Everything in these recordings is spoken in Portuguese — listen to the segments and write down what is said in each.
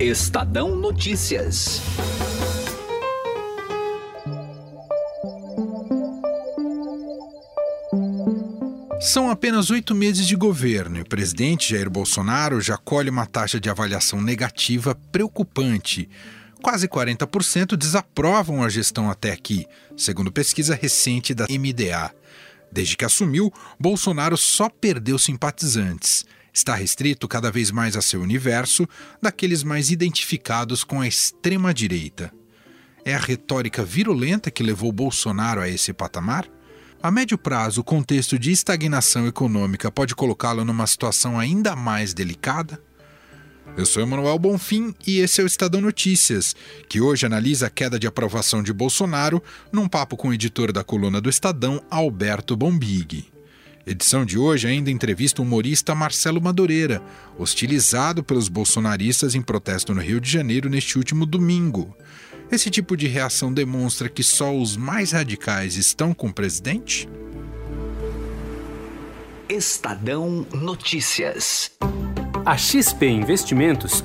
Estadão Notícias. São apenas oito meses de governo e o presidente Jair Bolsonaro já colhe uma taxa de avaliação negativa preocupante. Quase 40% desaprovam a gestão até aqui, segundo pesquisa recente da MDA. Desde que assumiu, Bolsonaro só perdeu simpatizantes. Está restrito cada vez mais a seu universo, daqueles mais identificados com a extrema-direita. É a retórica virulenta que levou Bolsonaro a esse patamar? A médio prazo, o contexto de estagnação econômica pode colocá-lo numa situação ainda mais delicada? Eu sou Emanuel Bonfim e esse é o Estadão Notícias, que hoje analisa a queda de aprovação de Bolsonaro num papo com o editor da coluna do Estadão, Alberto Bombig. Edição de hoje ainda entrevista o humorista Marcelo Madureira, hostilizado pelos bolsonaristas em protesto no Rio de Janeiro neste último domingo. Esse tipo de reação demonstra que só os mais radicais estão com o presidente? Estadão Notícias. A XP Investimentos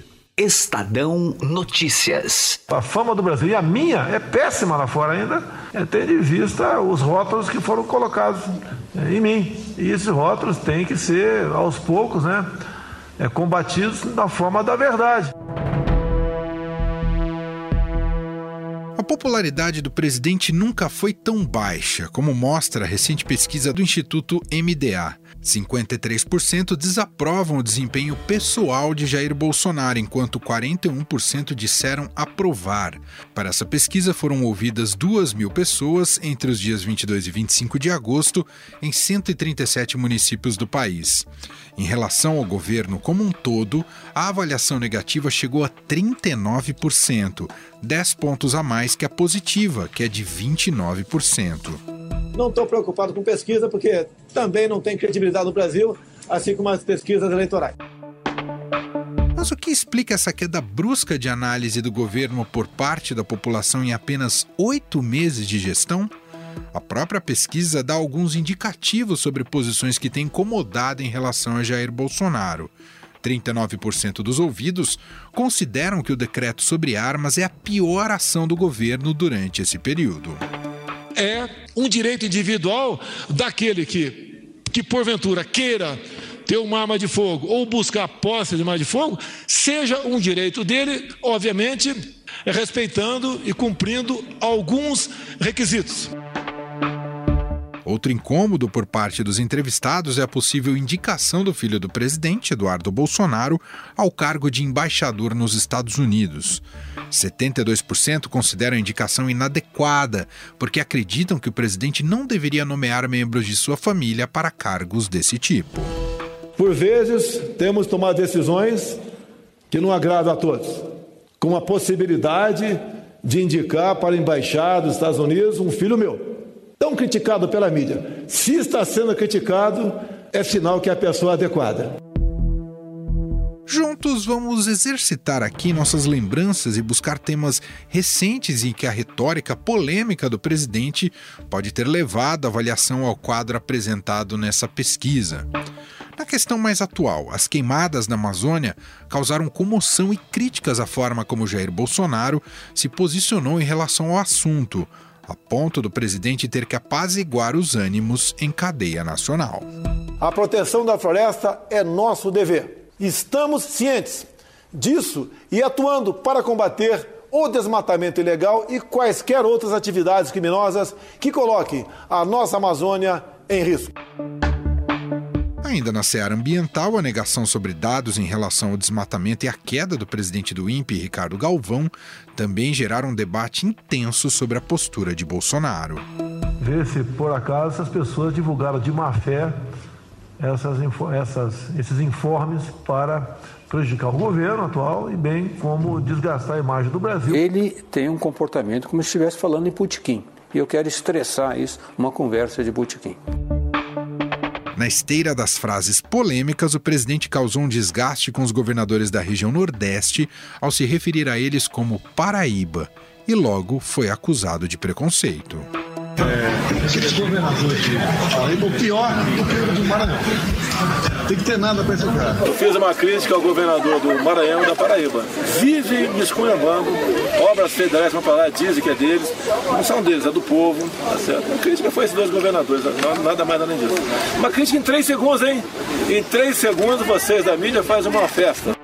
Estadão Notícias. A fama do Brasil, e a minha, é péssima lá fora ainda, é tendo em vista os rótulos que foram colocados é, em mim. E esses rótulos têm que ser, aos poucos, né, é, combatidos na forma da verdade. A popularidade do presidente nunca foi tão baixa, como mostra a recente pesquisa do Instituto MDA. 53% desaprovam o desempenho pessoal de Jair Bolsonaro, enquanto 41% disseram aprovar. Para essa pesquisa foram ouvidas 2 mil pessoas entre os dias 22 e 25 de agosto em 137 municípios do país. Em relação ao governo como um todo, a avaliação negativa chegou a 39%, 10 pontos a mais que a positiva, que é de 29%. Não estou preocupado com pesquisa, porque também não tem credibilidade no Brasil, assim como as pesquisas eleitorais. Mas o que explica essa queda brusca de análise do governo por parte da população em apenas oito meses de gestão? A própria pesquisa dá alguns indicativos sobre posições que têm incomodado em relação a Jair Bolsonaro. 39% dos ouvidos consideram que o decreto sobre armas é a pior ação do governo durante esse período é um direito individual daquele que, que porventura queira ter uma arma de fogo ou buscar posse de arma de fogo, seja um direito dele, obviamente, respeitando e cumprindo alguns requisitos. Outro incômodo por parte dos entrevistados é a possível indicação do filho do presidente, Eduardo Bolsonaro, ao cargo de embaixador nos Estados Unidos. 72% consideram a indicação inadequada, porque acreditam que o presidente não deveria nomear membros de sua família para cargos desse tipo. Por vezes, temos tomado decisões que não agradam a todos, com a possibilidade de indicar para embaixada dos Estados Unidos um filho meu tão criticado pela mídia. Se está sendo criticado, é sinal que é a pessoa adequada. Juntos vamos exercitar aqui nossas lembranças e buscar temas recentes em que a retórica polêmica do presidente pode ter levado a avaliação ao quadro apresentado nessa pesquisa. Na questão mais atual, as queimadas na Amazônia causaram comoção e críticas à forma como Jair Bolsonaro se posicionou em relação ao assunto a ponto do presidente ter que apaziguar os ânimos em cadeia nacional. A proteção da floresta é nosso dever. Estamos cientes disso e atuando para combater o desmatamento ilegal e quaisquer outras atividades criminosas que coloquem a nossa Amazônia em risco. Ainda na seara ambiental, a negação sobre dados em relação ao desmatamento e a queda do presidente do INPE, Ricardo Galvão, também geraram um debate intenso sobre a postura de Bolsonaro. Ver se por acaso essas pessoas divulgaram de má fé essas, essas, esses informes para prejudicar o governo atual e bem como desgastar a imagem do Brasil. Ele tem um comportamento como se estivesse falando em putiquim. E eu quero estressar isso, uma conversa de butiquim. Na esteira das frases polêmicas, o presidente causou um desgaste com os governadores da região Nordeste ao se referir a eles como Paraíba e logo foi acusado de preconceito. É, esse governador aqui, o pior do que o do Maranhão. Tem que ter nada para esse cara. Eu fiz uma crítica ao governador do Maranhão e da Paraíba. Vive me obras federais vão falar, dizem que é deles, não são deles, é do povo, tá certo? A crítica foi esses dois governadores, nada mais além disso. Uma crítica em três segundos, hein? Em três segundos vocês da mídia fazem uma festa.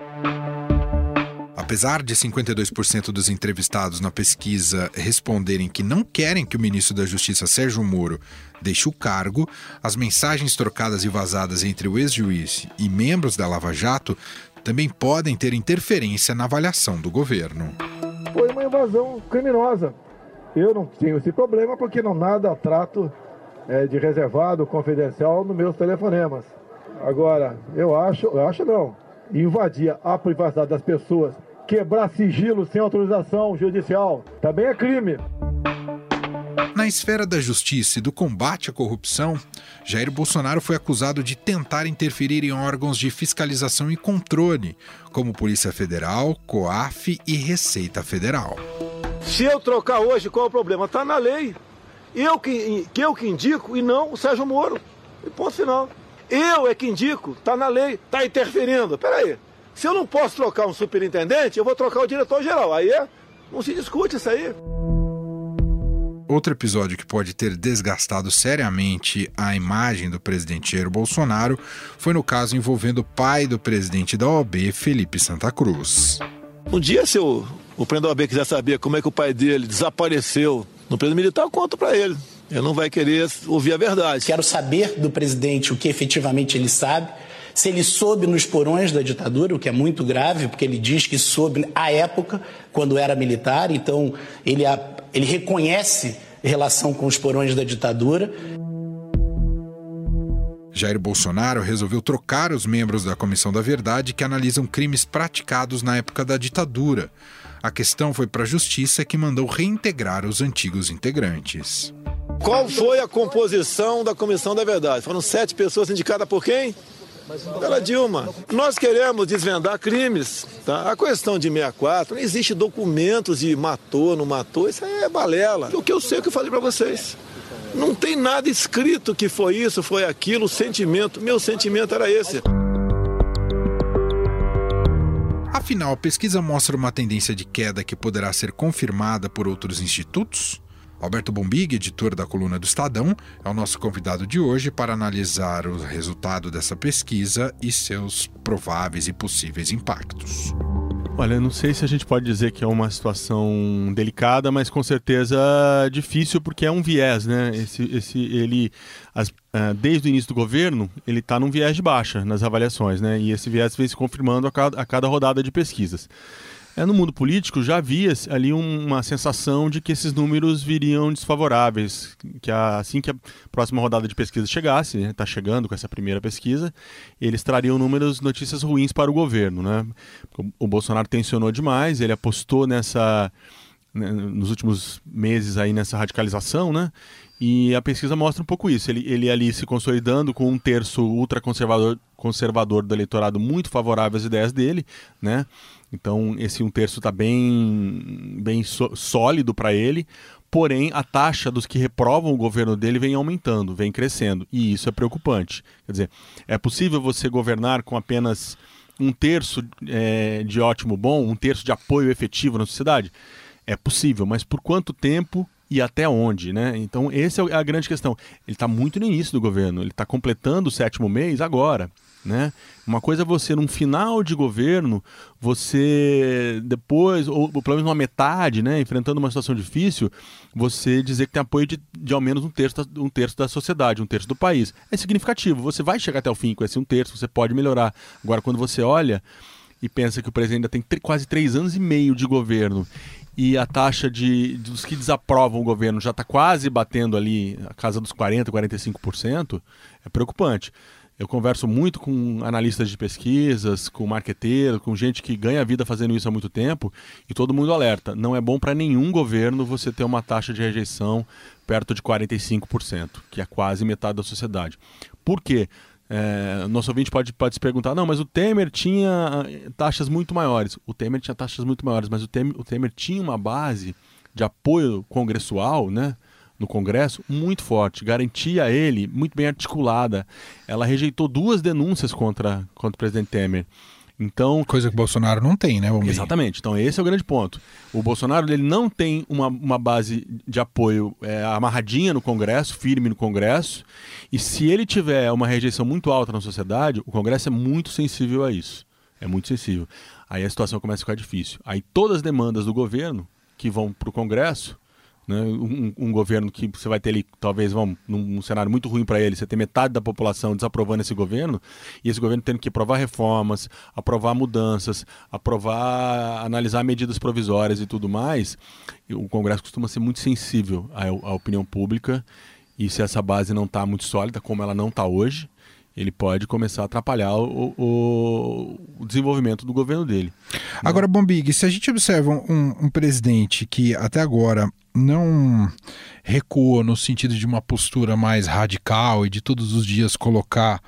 Apesar de 52% dos entrevistados na pesquisa responderem que não querem que o ministro da Justiça Sérgio Moro deixe o cargo, as mensagens trocadas e vazadas entre o ex-juiz e membros da Lava Jato também podem ter interferência na avaliação do governo. Foi uma invasão criminosa. Eu não tenho esse problema porque não nada trato é, de reservado, confidencial nos meus telefonemas. Agora, eu acho, eu acho não, invadir a privacidade das pessoas quebrar sigilo sem autorização judicial. Também é crime. Na esfera da justiça e do combate à corrupção, Jair Bolsonaro foi acusado de tentar interferir em órgãos de fiscalização e controle, como Polícia Federal, COAF e Receita Federal. Se eu trocar hoje, qual é o problema? Está na lei. Eu que, que eu que indico e não o Sérgio Moro. E ponto final. Eu é que indico, está na lei, está interferindo. Peraí, se eu não posso trocar um superintendente, eu vou trocar o diretor-geral. Aí é, não se discute isso aí. Outro episódio que pode ter desgastado seriamente a imagem do presidente Jair Bolsonaro foi no caso envolvendo o pai do presidente da OAB, Felipe Santa Cruz. Um dia, se o, o presidente da OAB quiser saber como é que o pai dele desapareceu no período militar, eu conto para ele. Ele não vai querer ouvir a verdade. Quero saber do presidente o que efetivamente ele sabe se ele soube nos porões da ditadura, o que é muito grave, porque ele diz que soube à época, quando era militar, então ele, ele reconhece relação com os porões da ditadura. Jair Bolsonaro resolveu trocar os membros da Comissão da Verdade que analisam crimes praticados na época da ditadura. A questão foi para a Justiça que mandou reintegrar os antigos integrantes. Qual foi a composição da Comissão da Verdade? Foram sete pessoas indicadas por quem? Pela Dilma. Nós queremos desvendar crimes. Tá? A questão de 64, não existe documentos de matou, não matou, isso é balela. O que eu sei é que eu falei para vocês. Não tem nada escrito que foi isso, foi aquilo, o sentimento. Meu sentimento era esse. Afinal, a pesquisa mostra uma tendência de queda que poderá ser confirmada por outros institutos? Alberto Bombig, editor da coluna do Estadão, é o nosso convidado de hoje para analisar o resultado dessa pesquisa e seus prováveis e possíveis impactos. Olha, não sei se a gente pode dizer que é uma situação delicada, mas com certeza difícil porque é um viés, né? Esse, esse, ele, as, uh, desde o início do governo, ele está num viés de baixa nas avaliações, né? E esse viés vem se confirmando a cada, a cada rodada de pesquisas. É, no mundo político já havia ali uma sensação de que esses números viriam desfavoráveis, que a, assim que a próxima rodada de pesquisa chegasse, está né, chegando com essa primeira pesquisa, eles trariam números, notícias ruins para o governo. Né? O Bolsonaro tensionou demais, ele apostou nessa né, nos últimos meses aí nessa radicalização, né? E a pesquisa mostra um pouco isso. Ele, ele ali se consolidando com um terço ultraconservador conservador do eleitorado muito favorável às ideias dele, né? Então esse um terço está bem, bem sólido para ele. Porém, a taxa dos que reprovam o governo dele vem aumentando, vem crescendo. E isso é preocupante. Quer dizer, é possível você governar com apenas um terço é, de ótimo bom, um terço de apoio efetivo na sociedade? É possível, mas por quanto tempo e até onde, né? Então, essa é a grande questão. Ele está muito no início do governo, ele está completando o sétimo mês agora. Né? Uma coisa é você, num final de governo, você depois, ou pelo menos uma metade, né, enfrentando uma situação difícil, você dizer que tem apoio de, de ao menos um terço, da, um terço da sociedade, um terço do país. É significativo. Você vai chegar até o fim com esse um terço, você pode melhorar. Agora, quando você olha e pensa que o presidente ainda tem quase três anos e meio de governo e a taxa de, dos que desaprovam o governo já está quase batendo ali a casa dos 40%, 45%, é preocupante. Eu converso muito com analistas de pesquisas, com marqueteiros, com gente que ganha vida fazendo isso há muito tempo, e todo mundo alerta: não é bom para nenhum governo você ter uma taxa de rejeição perto de 45%, que é quase metade da sociedade. Por quê? É, nosso ouvinte pode, pode se perguntar: não, mas o Temer tinha eh, taxas muito maiores. O Temer tinha taxas muito maiores, mas o Temer, o Temer tinha uma base de apoio congressual, né? No Congresso muito forte, garantia a ele muito bem articulada. Ela rejeitou duas denúncias contra, contra o presidente Temer. Então, coisa que o Bolsonaro não tem, né? Bombi? Exatamente. Então esse é o grande ponto. O Bolsonaro ele não tem uma, uma base de apoio é, amarradinha no Congresso, firme no Congresso. E se ele tiver uma rejeição muito alta na sociedade, o Congresso é muito sensível a isso. É muito sensível. Aí a situação começa a ficar difícil. Aí todas as demandas do governo que vão para o Congresso né? Um, um, governo que você vai ter ali, talvez, vamos, num, num cenário muito ruim para ele, você tem metade da população desaprovando esse governo, e esse governo tendo que aprovar reformas, aprovar mudanças, aprovar, analisar medidas provisórias e tudo mais, o Congresso costuma ser muito sensível à, à opinião pública, e se essa base não está muito sólida, como ela não está hoje, ele pode começar a atrapalhar o, o, o desenvolvimento do governo dele. Agora, Bombig, se a gente observa um, um, presidente que até agora não recua no sentido de uma postura mais radical e de todos os dias colocar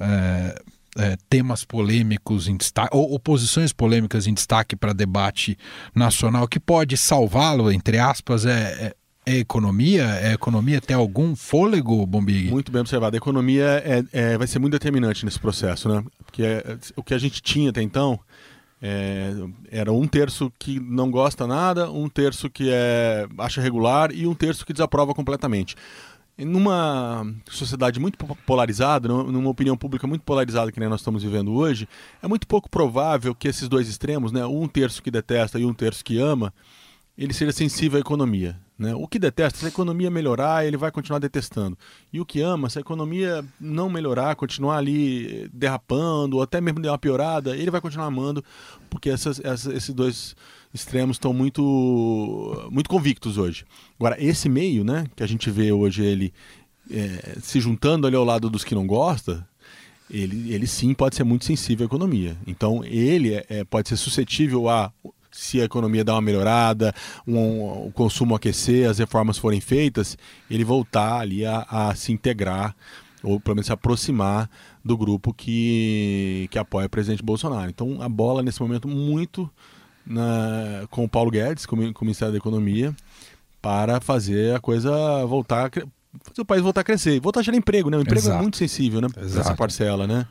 é, é, temas polêmicos em destaque, ou oposições polêmicas em destaque para debate nacional, que pode salvá-lo, entre aspas, é, é é economia? É economia tem algum fôlego, Bombig? Muito bem observado. A economia é, é, vai ser muito determinante nesse processo, né? Porque é, o que a gente tinha até então é, era um terço que não gosta nada, um terço que é, acha regular e um terço que desaprova completamente. numa sociedade muito polarizada, numa opinião pública muito polarizada que nós estamos vivendo hoje, é muito pouco provável que esses dois extremos, né, um terço que detesta e um terço que ama, ele seja sensível à economia. Né? O que detesta, se a economia melhorar, ele vai continuar detestando. E o que ama, se a economia não melhorar, continuar ali derrapando, ou até mesmo dar uma piorada, ele vai continuar amando, porque essas, essas, esses dois extremos estão muito, muito convictos hoje. Agora, esse meio, né, que a gente vê hoje ele é, se juntando ali ao lado dos que não gostam, ele, ele sim pode ser muito sensível à economia. Então, ele é, é pode ser suscetível a se a economia dar uma melhorada, um, o consumo aquecer, as reformas forem feitas, ele voltar ali a, a, se integrar ou pelo menos se aproximar do grupo que, que apoia o presidente Bolsonaro. Então a bola nesse momento muito na, com o Paulo Guedes, com, com o Ministério da Economia, para fazer a coisa voltar, fazer o país voltar a crescer, voltar a gerar emprego, né? O emprego é Exato. é muito sensível, né? Exato. Essa parcela, né?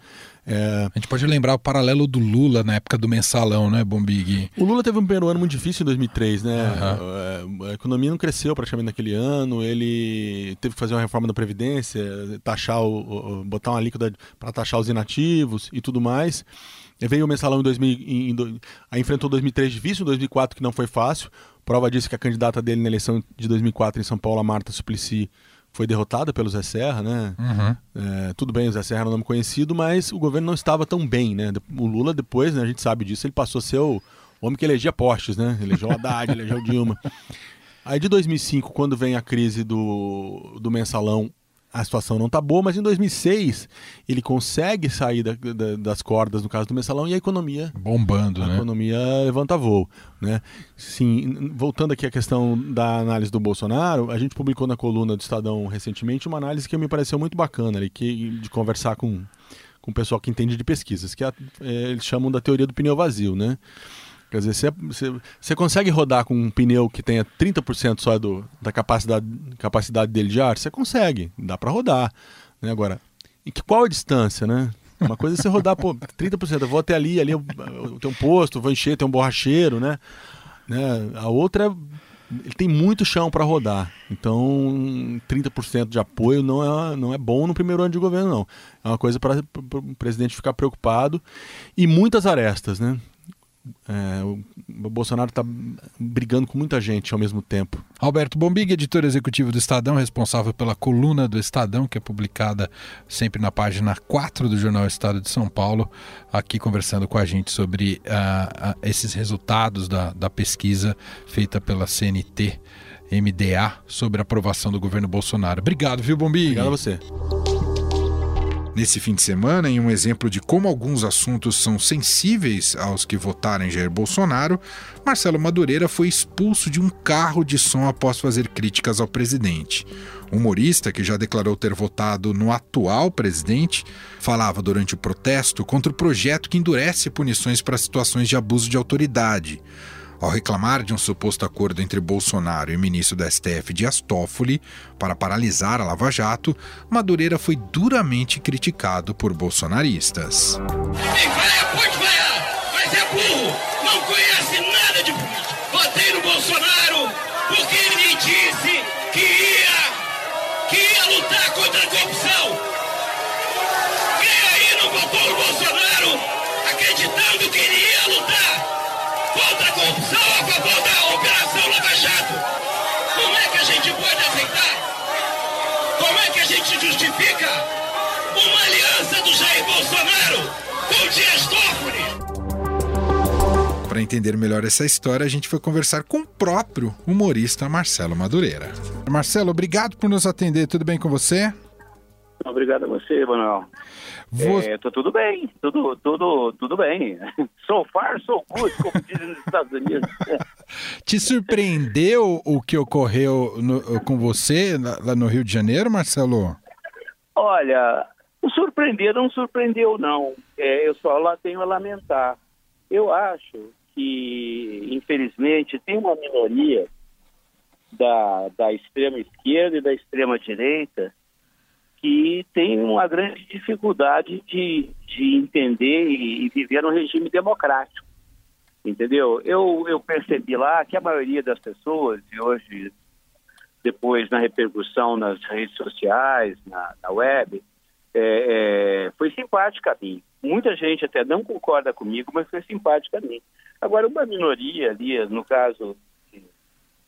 É... A gente pode lembrar o paralelo do Lula na época do mensalão, né, Bombig? O Lula teve um primeiro ano muito difícil em 2003, né? Uhum. A economia não cresceu praticamente naquele ano, ele teve que fazer uma reforma da Previdência, taxar o, o botar uma alíquota para taxar os inativos e tudo mais. Veio o mensalão em 2000, em, em, aí enfrentou 2003 difícil, 2004 que não foi fácil. Prova disso que a candidata dele na eleição de 2004 em São Paulo, a Marta Suplicy, foi derrotada pelo Zé Serra, né? Uhum. É, tudo bem, o Zé Serra era um nome conhecido, mas o governo não estava tão bem, né? O Lula depois, né, a gente sabe disso, ele passou a ser o homem que elegia postes, né? Elegeu o Haddad, elegeu o Dilma. Aí de 2005, quando vem a crise do, do mensalão, a situação não está boa, mas em 2006 ele consegue sair da, da, das cordas no caso do mensalão e a economia bombando, a né? economia levanta voo, né? Sim, voltando aqui à questão da análise do Bolsonaro, a gente publicou na coluna do Estadão recentemente uma análise que me pareceu muito bacana, ali, que de conversar com com o pessoal que entende de pesquisas, que é, é, eles chamam da teoria do pneu vazio, né? Quer dizer, você, consegue rodar com um pneu que tenha 30% só do, da capacidade, capacidade dele de ar? Você consegue, dá para rodar. Né? Agora, e que, qual a distância, né? Uma coisa é você rodar, pô, 30%, eu vou até ali, ali eu, tenho um posto, vou encher, tem um borracheiro, né? né? A outra, ele tem muito chão para rodar. Então, 30% de apoio não é, não é bom no primeiro ano de governo, não. É uma coisa para o presidente ficar preocupado. E muitas arestas, né? É, o Bolsonaro está brigando com muita gente ao mesmo tempo. Alberto Bombig, editor executivo do Estadão, responsável pela coluna do Estadão, que é publicada sempre na página 4 do Jornal Estado de São Paulo, aqui conversando com a gente sobre uh, uh, esses resultados da, da pesquisa feita pela CNT. MDA sobre a aprovação do governo Bolsonaro. Obrigado, viu, Bombig? Obrigado a você. Nesse fim de semana, em um exemplo de como alguns assuntos são sensíveis aos que votaram em Jair Bolsonaro, Marcelo Madureira foi expulso de um carro de som após fazer críticas ao presidente. O humorista, que já declarou ter votado no atual presidente, falava durante o protesto contra o projeto que endurece punições para situações de abuso de autoridade. Ao reclamar de um suposto acordo entre Bolsonaro e o ministro do STF Dias Toffoli para paralisar a Lava Jato, Madureira foi duramente criticado por bolsonaristas. Tem vai, pode vaiar, mas é burro, entender melhor essa história, a gente foi conversar com o próprio humorista Marcelo Madureira. Marcelo, obrigado por nos atender. Tudo bem com você? Obrigado a você, Manuel. Você... É, tô tudo bem, tudo, tudo, tudo bem. So far, so good, como dizem nos Estados Unidos. Te surpreendeu o que ocorreu no, com você lá no Rio de Janeiro, Marcelo? Olha, o surpreender não surpreendeu, não. É, eu só lá tenho a lamentar. Eu acho que, infelizmente, tem uma minoria da, da extrema esquerda e da extrema direita que tem uma grande dificuldade de, de entender e, e viver no regime democrático. Entendeu? Eu, eu percebi lá que a maioria das pessoas, e hoje, depois na repercussão nas redes sociais, na, na web, é, é, foi simpática a mim. Muita gente até não concorda comigo, mas foi simpática a mim. Agora, uma minoria ali, no caso,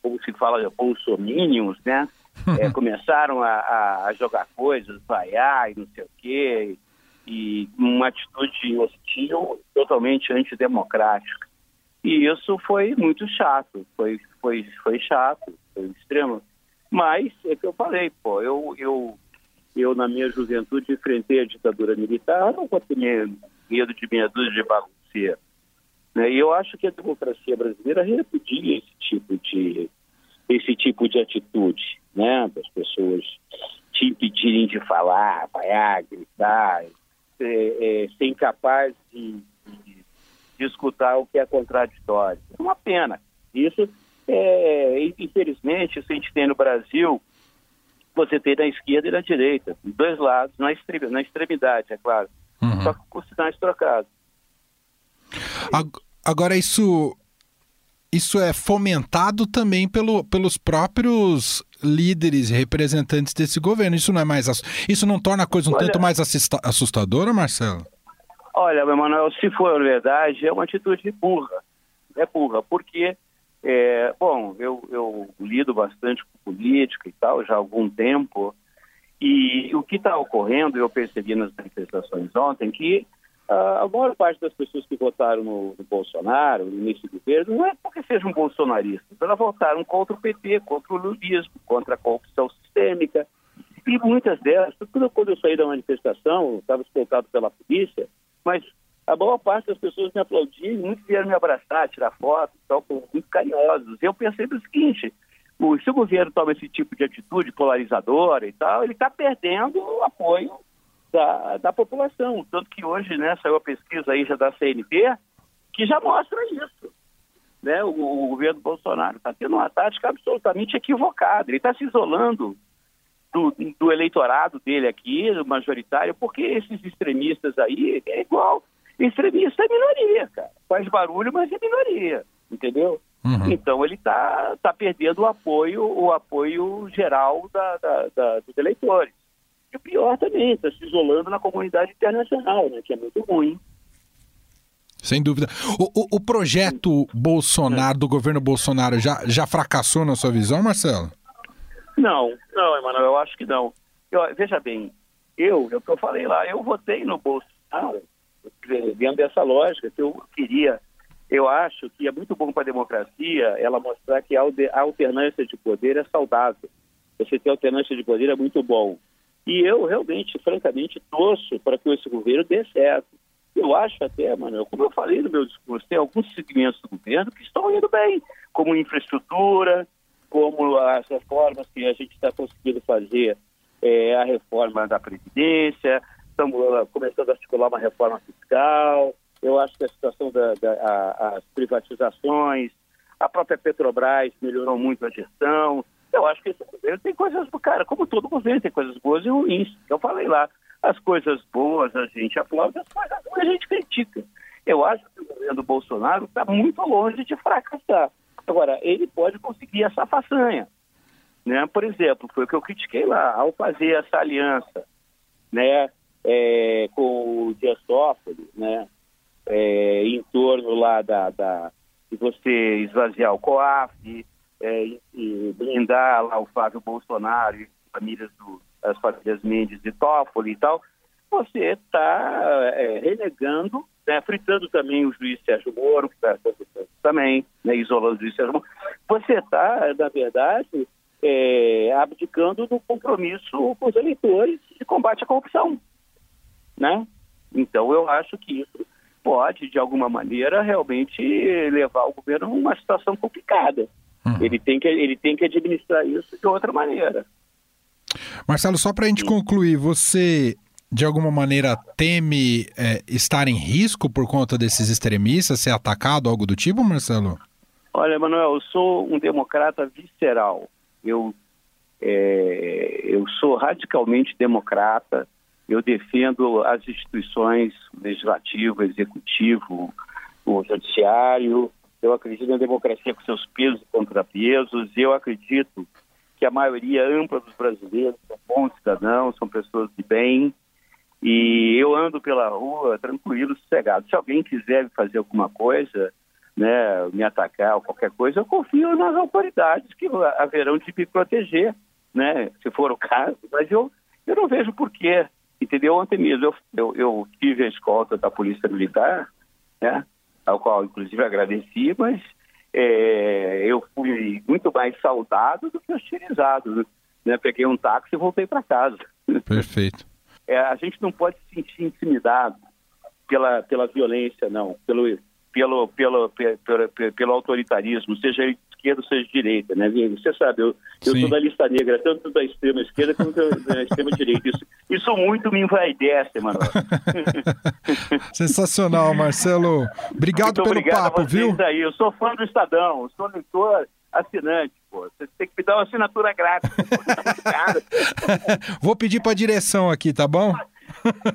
como se fala, bolsominions, né? é, começaram a, a, jogar coisas, vaiar e não sei o quê, e uma atitude hostil, totalmente antidemocrática. E isso foi muito chato, foi, foi, foi chato, foi extremo. Mas é que eu falei, pô, eu, eu, eu na minha juventude enfrentei a ditadura militar, não ter medo de meia dúzia de bagunceiro. Né? E eu acho que a democracia brasileira repudia esse tipo de, esse tipo de atitude né, das pessoas te impedirem de falar, vaiar, gritar, é, é, ser incapaz de, de, de, escutar o que é contraditório. É uma pena. Isso, é, infelizmente, isso a gente tem no Brasil, você tem na esquerda e na direita, dois lados, na, extremidade, na extremidade é claro, uhum. só com sinais trocados. Agora, isso isso é fomentado também pelo, pelos próprios líderes e representantes desse governo. Isso não é mais isso não torna a coisa um olha, tanto mais assustadora, Marcelo? Olha, Emanuel, se for verdade, é uma atitude burra. É burra, porque, é, bom, eu, eu lido bastante com política e tal já há algum tempo, e o que está ocorrendo, eu percebi nas manifestações ontem, que a maior parte das pessoas que votaram no, no, Bolsonaro, no início do governo, não é porque sejam bolsonaristas, elas votaram contra o PT, contra o lulismo, contra a corrupção sistêmica. E muitas delas, quando eu saí da manifestação, estava escoltado pela polícia, mas a maior parte das pessoas me aplaudiam, muitos vieram me abraçar, tirar foto, tal, muito carinhosos. Eu pensei o seguinte, se o governo toma esse tipo de atitude polarizadora e tal, ele está perdendo o apoio da, da população. Tanto que hoje né, saiu a pesquisa aí já da CNP que já mostra isso. Né? O, o governo Bolsonaro está tendo uma tática absolutamente equivocada. Ele está se isolando do, do, eleitorado dele aqui, do majoritário, porque esses extremistas aí é igual. Extremista é minoria, cara. Faz barulho, mas é minoria, entendeu? Uhum. Então ele está tá perdendo o apoio, o apoio geral da, da, da, dos eleitores. E o pior também, está se isolando na comunidade internacional, né, que é muito ruim. Sem dúvida. O, o, o projeto Bolsonaro, do governo Bolsonaro, já, já fracassou na sua visão, Marcelo? Não, não, Emanuel, eu acho que não. Eu, veja bem, eu, é o que eu falei lá, eu votei no Bolsonaro, dentro dessa lógica, que eu queria, eu acho que é muito bom para a democracia ela mostrar que a alternância de poder é saudável. Você ter alternância de poder é muito bom. E eu realmente, francamente, torço para que esse governo dê certo. Eu acho até, Manuel, como eu falei no meu discurso, tem alguns segmentos do governo que estão indo bem, como infraestrutura, como as reformas que a gente está conseguindo fazer, é, a reforma da Previdência, estamos começando a articular uma reforma fiscal, eu acho que a situação das da, privatizações, a própria Petrobras melhorou muito a gestão, eu acho que esse governo tem coisas, cara, como todo governo, tem coisas boas e ruins. Eu falei lá, as coisas boas a gente aplaude, as coisas ruins a gente critica. Eu acho que o governo do Bolsonaro está muito longe de fracassar. Agora, ele pode conseguir essa façanha. Né? Por exemplo, foi o que eu critiquei lá, ao fazer essa aliança né, é, com o Dias Toffoli, né, é, em torno lá da, da, de você esvaziar o COAF, é, e blindar lá o Flávio Bolsonaro e famílias do, as famílias Mendes e Toffoli e tal, você está é, renegando, né, fritando também o juiz Sérgio Moro, que está também, né, isolando o juiz Sérgio Moro. Você está, na verdade, é, abdicando do compromisso com os eleitores de combate à corrupção. Né? Então, eu acho que isso pode, de alguma maneira, realmente levar o governo a uma situação complicada. Uhum. Ele, tem que, ele tem que administrar isso de outra maneira. Marcelo, só para a gente Sim. concluir, você de alguma maneira teme é, estar em risco por conta desses extremistas, ser atacado, algo do tipo, Marcelo? Olha, Manuel, eu sou um democrata visceral. Eu, é, eu sou radicalmente democrata. Eu defendo as instituições legislativo, executivo, o judiciário. Eu acredito na democracia com seus pesos e contrapesos. Eu acredito que a maioria ampla dos brasileiros são bons cidadãos, são pessoas de bem. E eu ando pela rua tranquilo, sossegado. Se alguém quiser fazer alguma coisa, né, me atacar ou qualquer coisa, eu confio nas autoridades que haverão de me proteger, né, se for o caso. Mas eu, eu não vejo porquê, entendeu? Ontem mesmo eu, eu, eu tive a escolta da Polícia Militar, né, ao qual inclusive agradeci, mas é, eu fui muito mais saudado do que hostilizado. Né? Peguei um táxi e voltei para casa. Perfeito. É, a gente não pode se sentir intimidado pela, pela violência, não, pelo, pelo, pelo, pelo, pelo autoritarismo, seja ele esquerda, seja de direita, né, Você sabe, eu, eu sou da lista negra, tanto da extrema esquerda quanto da extrema direita. Isso, isso muito me envaidece, mano. Sensacional, Marcelo. Obrigado muito pelo obrigado papo, viu? Aí. Eu sou fã do Estadão, sou leitor assinante, pô. Você tem que me dar uma assinatura grátis. Vou pedir para a direção aqui, tá bom?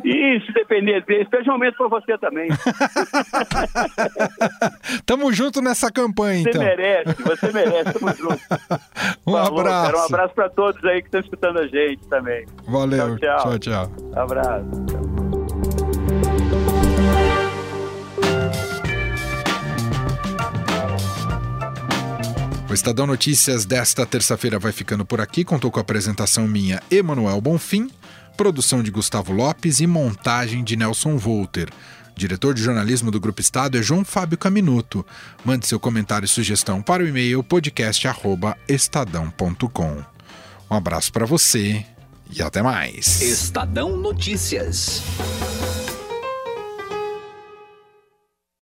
E se depender dele, esteja para você também. Tamo junto nessa campanha, você então. Você merece, você merece, tamo junto. Um Falou, abraço. Cara, um abraço para todos aí que estão escutando a gente também. Valeu, tchau, tchau. tchau. Abraço. O Estadão Notícias desta terça-feira vai ficando por aqui. Contou com a apresentação minha, Emanuel Bonfim, produção de Gustavo Lopes e montagem de Nelson Volter. diretor de jornalismo do Grupo Estado é João Fábio Caminuto. Mande seu comentário e sugestão para o e-mail podcast@estadão.com. Um abraço para você e até mais. Estadão Notícias.